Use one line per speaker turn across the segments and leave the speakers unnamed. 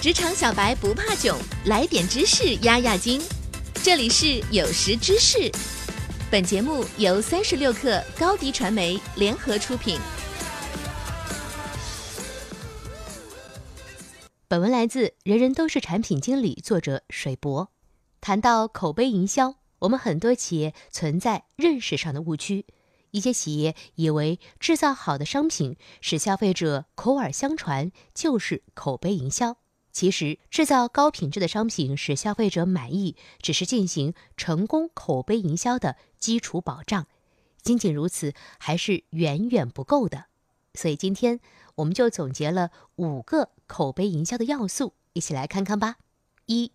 职场小白不怕囧，来点知识压压惊。这里是有识知识，本节目由三十六克高低传媒联合出品。
本文来自《人人都是产品经理》，作者水博。谈到口碑营销，我们很多企业存在认识上的误区。一些企业以为制造好的商品使消费者口耳相传，就是口碑营销。其实，制造高品质的商品使消费者满意，只是进行成功口碑营销的基础保障。仅仅如此，还是远远不够的。所以，今天我们就总结了五个口碑营销的要素，一起来看看吧。一、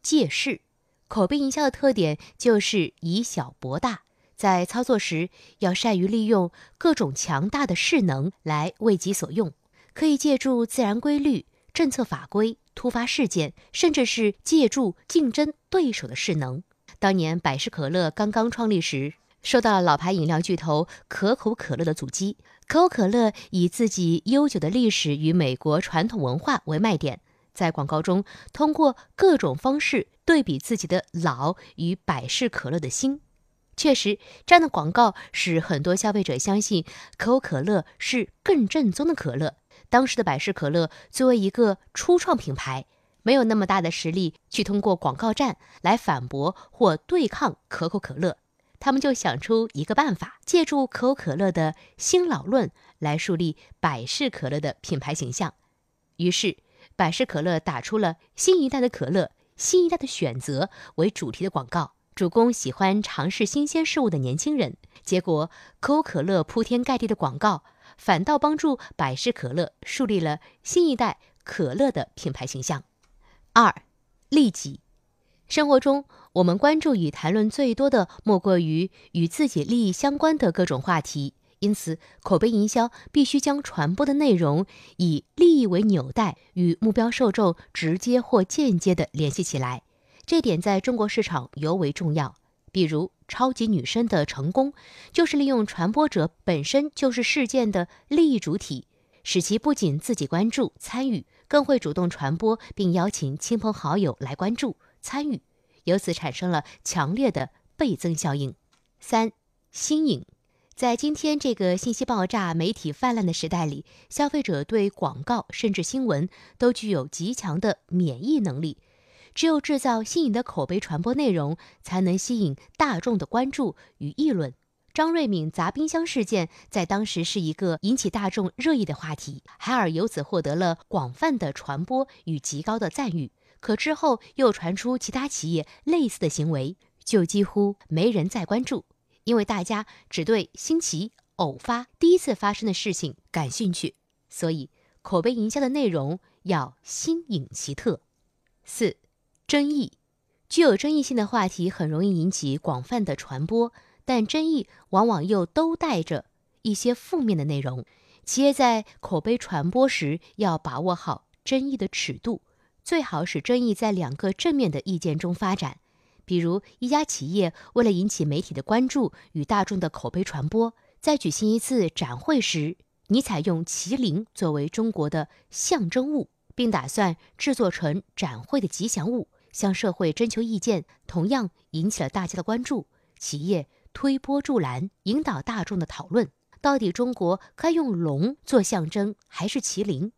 借势。口碑营销的特点就是以小博大，在操作时要善于利用各种强大的势能来为己所用，可以借助自然规律。政策法规、突发事件，甚至是借助竞争对手的势能。当年百事可乐刚刚创立时，受到老牌饮料巨头可口可乐的阻击。可口可乐以自己悠久的历史与美国传统文化为卖点，在广告中通过各种方式对比自己的老与百事可乐的新。确实，这样的广告使很多消费者相信可口可乐是更正宗的可乐。当时的百事可乐作为一个初创品牌，没有那么大的实力去通过广告战来反驳或对抗可口可乐，他们就想出一个办法，借助可口可乐的新老论来树立百事可乐的品牌形象。于是，百事可乐打出了“新一代的可乐，新一代的选择”为主题的广告，主攻喜欢尝试新鲜事物的年轻人。结果，可口可乐铺天盖地的广告。反倒帮助百事可乐树立了新一代可乐的品牌形象。二，利己。生活中，我们关注与谈论最多的莫过于与自己利益相关的各种话题，因此，口碑营销必须将传播的内容以利益为纽带，与目标受众直接或间接的联系起来。这点在中国市场尤为重要。比如。超级女声的成功，就是利用传播者本身就是事件的利益主体，使其不仅自己关注参与，更会主动传播，并邀请亲朋好友来关注参与，由此产生了强烈的倍增效应。三、新颖，在今天这个信息爆炸、媒体泛滥的时代里，消费者对广告甚至新闻都具有极强的免疫能力。只有制造新颖的口碑传播内容，才能吸引大众的关注与议论。张瑞敏砸冰箱事件在当时是一个引起大众热议的话题，海尔由此获得了广泛的传播与极高的赞誉。可之后又传出其他企业类似的行为，就几乎没人再关注，因为大家只对新奇、偶发、第一次发生的事情感兴趣。所以，口碑营销的内容要新颖奇特。四。争议，具有争议性的话题很容易引起广泛的传播，但争议往往又都带着一些负面的内容。企业在口碑传播时要把握好争议的尺度，最好使争议在两个正面的意见中发展。比如，一家企业为了引起媒体的关注与大众的口碑传播，在举行一次展会时，你采用麒麟作为中国的象征物，并打算制作成展会的吉祥物。向社会征求意见，同样引起了大家的关注。企业推波助澜，引导大众的讨论：到底中国该用龙做象征，还是麒麟？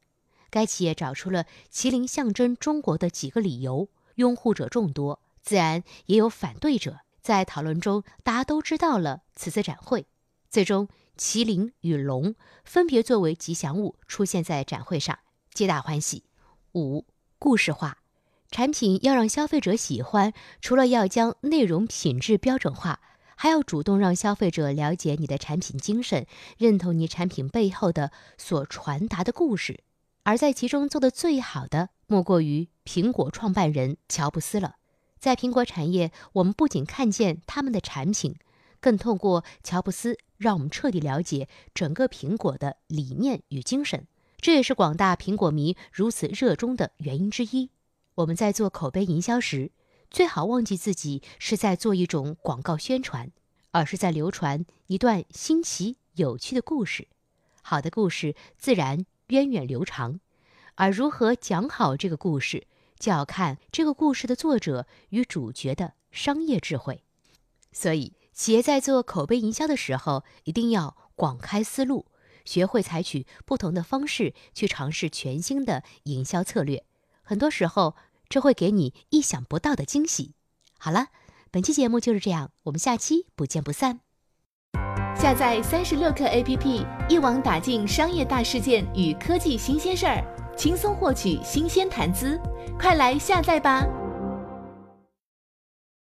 该企业找出了麒麟象征中国的几个理由，拥护者众多，自然也有反对者。在讨论中，大家都知道了此次展会。最终，麒麟与龙分别作为吉祥物出现在展会上，皆大欢喜。五、故事化。产品要让消费者喜欢，除了要将内容品质标准化，还要主动让消费者了解你的产品精神，认同你产品背后的所传达的故事。而在其中做的最好的，莫过于苹果创办人乔布斯了。在苹果产业，我们不仅看见他们的产品，更透过乔布斯，让我们彻底了解整个苹果的理念与精神。这也是广大苹果迷如此热衷的原因之一。我们在做口碑营销时，最好忘记自己是在做一种广告宣传，而是在流传一段新奇有趣的故事。好的故事自然源远流长，而如何讲好这个故事，就要看这个故事的作者与主角的商业智慧。所以，企业在做口碑营销的时候，一定要广开思路，学会采取不同的方式去尝试全新的营销策略。很多时候，这会给你意想不到的惊喜。好了，本期节目就是这样，我们下期不见不散。
下载三十六课 APP，一网打尽商业大事件与科技新鲜事儿，轻松获取新鲜谈资。快来下载吧！